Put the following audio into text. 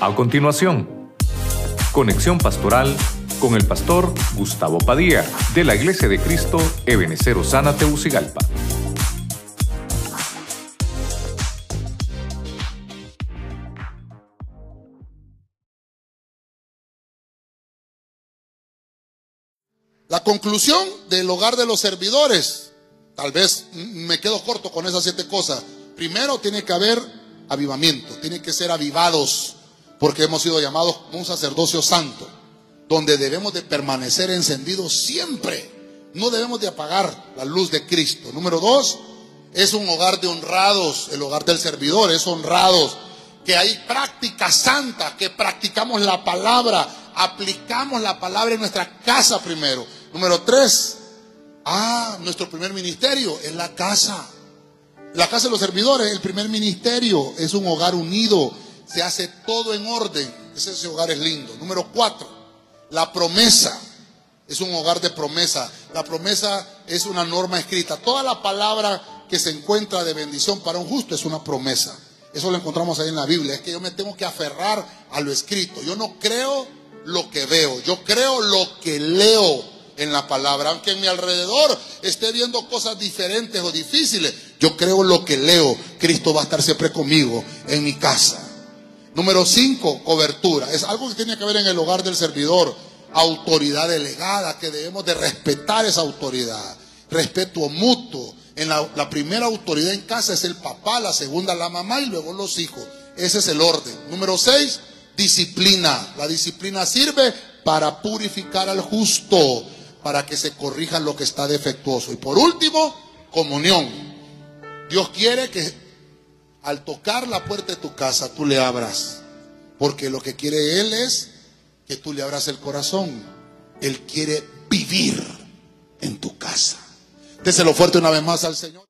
A continuación, conexión pastoral con el pastor Gustavo Padilla de la Iglesia de Cristo Ebenecer Osana Teucigalpa. La conclusión del hogar de los servidores, tal vez me quedo corto con esas siete cosas. Primero tiene que haber avivamiento, tiene que ser avivados, porque hemos sido llamados un sacerdocio santo, donde debemos de permanecer encendidos siempre. No debemos de apagar la luz de Cristo. Número dos, es un hogar de honrados, el hogar del servidor es honrados, que hay práctica santa, que practicamos la palabra, aplicamos la palabra en nuestra casa primero. Número tres, ah, nuestro primer ministerio es la casa. La casa de los servidores, el primer ministerio, es un hogar unido, se hace todo en orden. Ese, hogar es lindo. Número cuatro, la promesa. Es un hogar de promesa. La promesa es una norma escrita. Toda la palabra que se encuentra de bendición para un justo es una promesa. Eso lo encontramos ahí en la Biblia. Es que yo me tengo que aferrar a lo escrito. Yo no creo lo que veo. Yo creo lo que leo en la palabra. Aunque en mi alrededor esté viendo cosas diferentes o difíciles, yo creo lo que leo. Cristo va a estar siempre conmigo en mi casa. Número cinco, cobertura. Es algo que tiene que ver en el hogar del servidor. Autoridad delegada, que debemos de respetar esa autoridad. Respeto mutuo. En la, la primera autoridad en casa es el papá, la segunda la mamá y luego los hijos. Ese es el orden. Número seis, disciplina. La disciplina sirve para purificar al justo para que se corrija lo que está defectuoso. Y por último, comunión. Dios quiere que al tocar la puerta de tu casa tú le abras, porque lo que quiere Él es que tú le abras el corazón. Él quiere vivir en tu casa. Déselo fuerte una vez más al Señor.